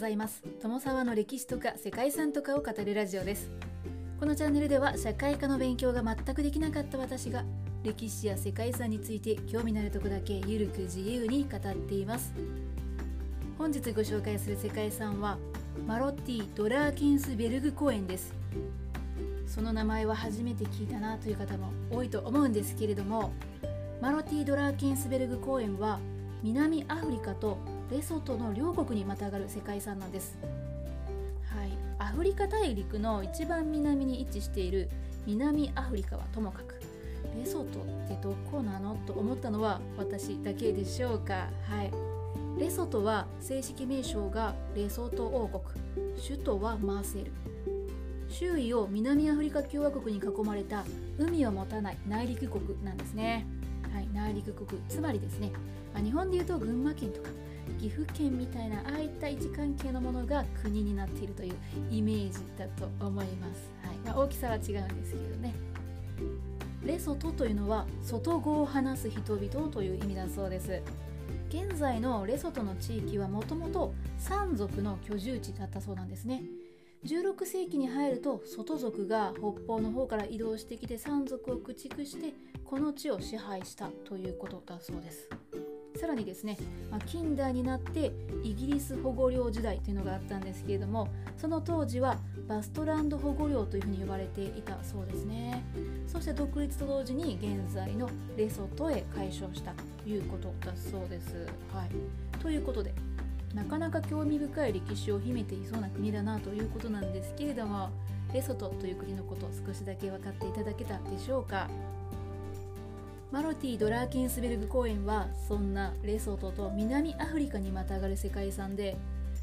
ざいます。友沢の歴史とか世界遺産とかを語るラジオです。このチャンネルでは社会科の勉強が全くできなかった私が歴史や世界遺産について興味のあるとこだけゆるく自由に語っています。本日ご紹介する世界遺産はマロッティ・ドラーケンスベルグ公園です。その名前は初めて聞いたなという方も多いと思うんですけれどもマロティ・ドラーケンスベルグ公園は南アフリカとレソトの両国にまたがる世界遺産なんです、はい、アフリカ大陸の一番南に位置している南アフリカはともかくレソトってどこなのと思ったのは私だけでしょうか。はい。レソトは正式名称がレソト王国。首都はマーセル。周囲を南アフリカ共和国に囲まれた海を持たない内陸国なんですね。はい、内陸国つまりですね、まあ、日本でいうと群馬県とか岐阜県みたいなああいった位置関係のものが国になっているというイメージだと思います、はい。まあ、大きさは違うんですけどね。レソトというのは外語を話す人々という意味だそうです。現在のレソトの地域はもともと山族の居住地だったそうなんですね。16世紀に入ると外族が北方の方から移動してきて山族を駆逐してこの地を支配したということだそうです。さらにですね、まあ、近代になってイギリス保護領時代というのがあったんですけれどもその当時はバストランド保護領というふうに呼ばれていたそうですね。そして独立と同時に現在のレソトへ解消したということだそうです。はい、ということでなかなか興味深い歴史を秘めていそうな国だなということなんですけれどもレソトという国のこと少しだけ分かっていただけたでしょうか。マロティ・ドラーケンスベルグ公園はそんなレソトと南アフリカにまたがる世界遺産で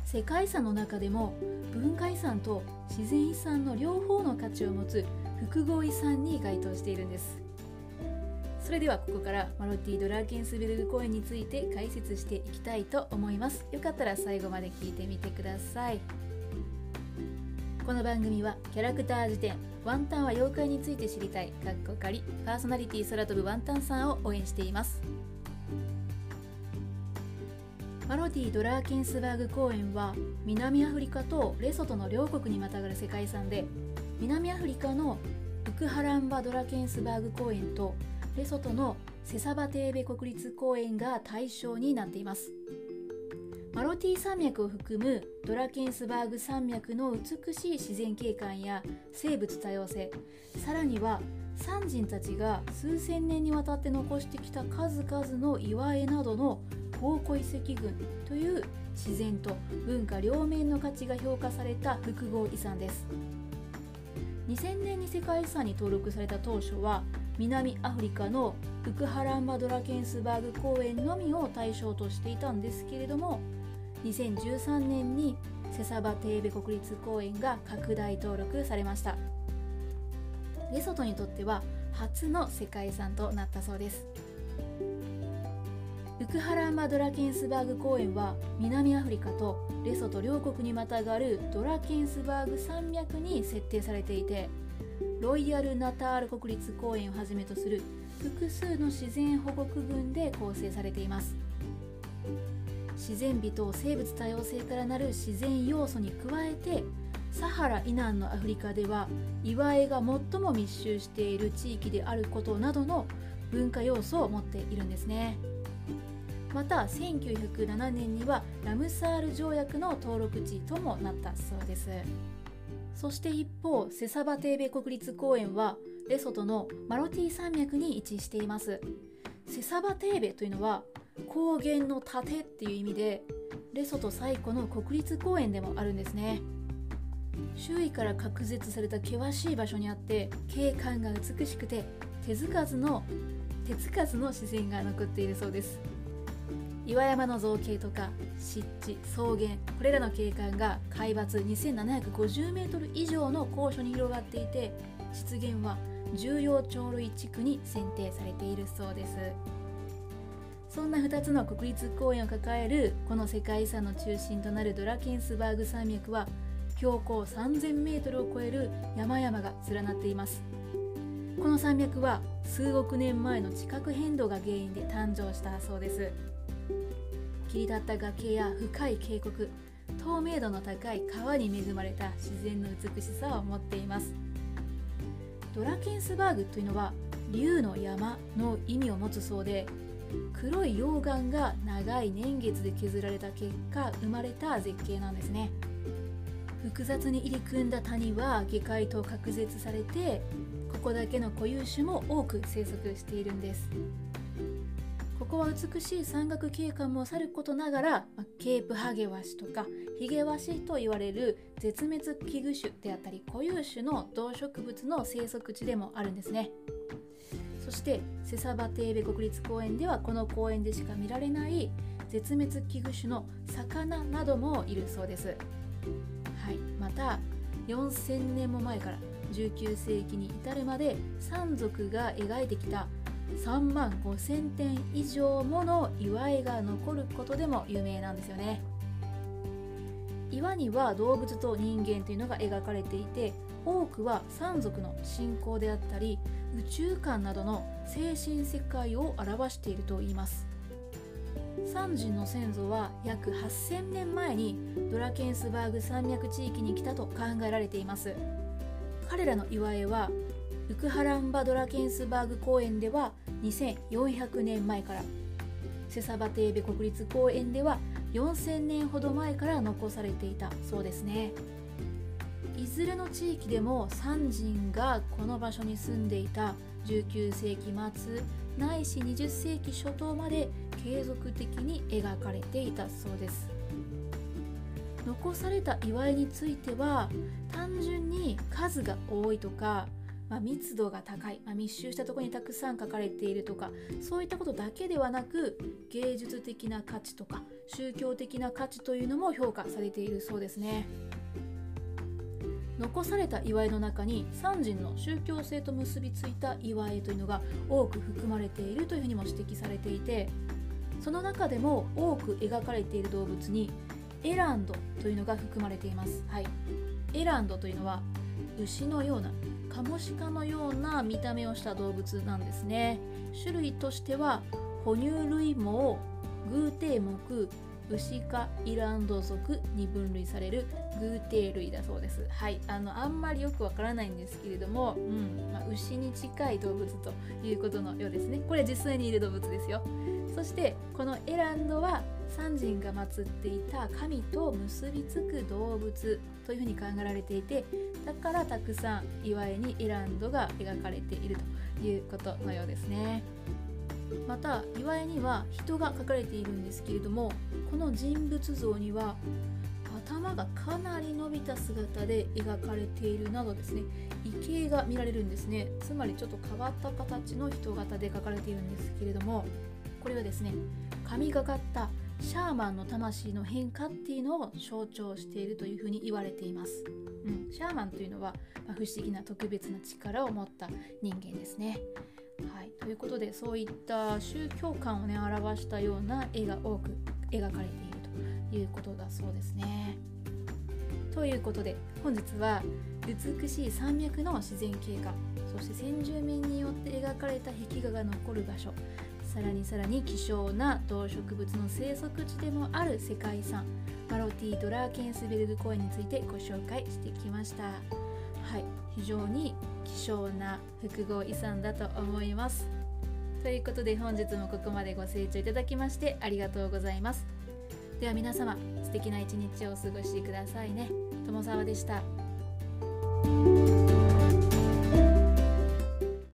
世界遺産の中でも文化遺産と自然遺産の両方の価値を持つ複合遺産に該当しているんです。それではここからマロティ・ドラーケンスベルグ公園について解説していきたいと思います。よかったら最後まで聞いてみてください。この番組はキャラクター辞典ワンタンは妖怪について知りたいかっこ仮パーソナリティ空飛ぶワンタンさんを応援しています。マロティ・ドラーケンスバーグ公園は南アフリカとレソトの両国にまたがる世界遺産で南アフリカのウクハランバ・ドラケンスバーグ公園とレソトのセサバテーベ国立公園が対象になっています。マロティ山脈を含むドラケンスバーグ山脈の美しい自然景観や生物多様性さらには山人たちが数千年にわたって残してきた数々の岩絵などの宝庫遺跡群という自然と文化両面の価値が評価された複合遺産です。2000年に世界遺産に登録された当初は南アフリカのウクハランバドラケンスバーグ公園のみを対象としていたんですけれども2013年にセサバテーベ国立公園が拡大登録されました。レソトにとっては初の世界遺産となったそうです。ウクハランバドラケンスバーグ公園は南アフリカとレソト両国にまたがるドラケンスバーグ山脈に設定されていてロイヤル・ナタール国立公園をはじめとする複数の自然保護区群で構成されています。自然美と生物多様性からなる自然要素に加えてサハラ以南のアフリカでは岩絵が最も密集している地域であることなどの文化要素を持っているんですね。また1907年にはラムサール条約の登録地ともなったそうです。そして一方セサバテーベ国立公園はレソトのマロティ山脈に位置しています。セサバテーベというのは高原の盾っていう意味でレソト最古の国立公園でもあるんですね。周囲から隔絶された険しい場所にあって景観が美しくて手つかずの手つかずの自然が残っているそうです。岩山の造形とか湿地草原これらの景観が海抜 2750m 以上の高所に広がっていて湿原は重要鳥類地区に選定されているそうです。そんな2つの国立公園を抱えるこの世界遺産の中心となるドラケンスバーグ山脈は標高 3000m を超える山々が連なっています。この山脈は数億年前の地殻変動が原因で誕生したそうです。切り立った崖や深い渓谷透明度の高い川に恵まれた自然の美しさを持っています。ドラケンスバーグというのは竜の山の意味を持つそうで黒い溶岩が長い年月で削られた結果生まれた絶景なんですね。複雑に入り組んだ谷は下界と隔絶されてここだけの固有種も多く生息しているんです。ここは美しい山岳景観もさることながらケープハゲワシとかヒゲワシと言われる絶滅危惧種であったり固有種の動植物の生息地でもあるんですね。そしてセサバテーベ国立公園ではこの公園でしか見られない絶滅危惧種の魚などもいるそうです、はい、また4000年も前から19世紀に至るまで山賊が描いてきた3万5000点以上もの岩絵が残ることでも有名なんですよね。岩には動物と人間というのが描かれていて多くは山賊の信仰であったり宇宙観などの精神世界を表しているといいます。サンジンの先祖は約8000年前にドラケンスバーグ山脈地域に来たと考えられています。彼らの岩絵はウクハランバドラケンスバーグ公園では2400年前からセサバテーベ国立公園では4000年ほど前から残されていたそうですね。いずれの地域でも三人がこの場所に住んでいた19世紀末ないし20世紀初頭まで継続的に描かれていたそうです。残された祝いについては単純に数が多いとかまあ、密度が高い、まあ、密集したところにたくさん書かれているとかそういったことだけではなく芸術的な価値とか宗教的な価値というのも評価されているそうですね。残された祝いの中に三人の宗教性と結びついた祝いというのが多く含まれているというふうにも指摘されていてその中でも多く描かれている動物にエランドというのが含まれています、はい、エランドというのは牛のようなカモシカのような見た目をした動物なんですね。種類としては哺乳類毛偶蹄目牛科イランド属に分類される偶蹄類だそうです。はいあのあんまりよくわからないんですけれども、うんまあ、牛に近い動物ということのようですね。これ実際にいる動物ですよ。そしてこのエランドは三人が祀っていた神と結びつく動物というふうに考えられていてだからたくさん祝いにエランドが描かれているということのようですね。また祝いには人が描かれているんですけれどもこの人物像には頭がかなり伸びた姿で描かれているなどですね異形が見られるんですね。つまりちょっと変わった形の人型で描かれているんですけれどもこれはですね神がかったシャーマンの魂の変化っていうのを象徴しているというふうに言われています、うん、シャーマンというのは、まあ、不思議な特別な力を持った人間ですね、ということでそういった宗教観をね表したような絵が多く描かれているということだそうですね。ということで本日は美しい山脈の自然景観そして先住民によって描かれた壁画が残る場所さらにさらに希少な動植物の生息地でもある世界遺産マロティ・ドラーケンスベルグ公園についてご紹介してきましたはい非常に希少な複合遺産だと思います。ということで本日もここまでご清聴いただきましてありがとうございます。では皆様素敵な一日をお過ごしくださいね。友沢でした。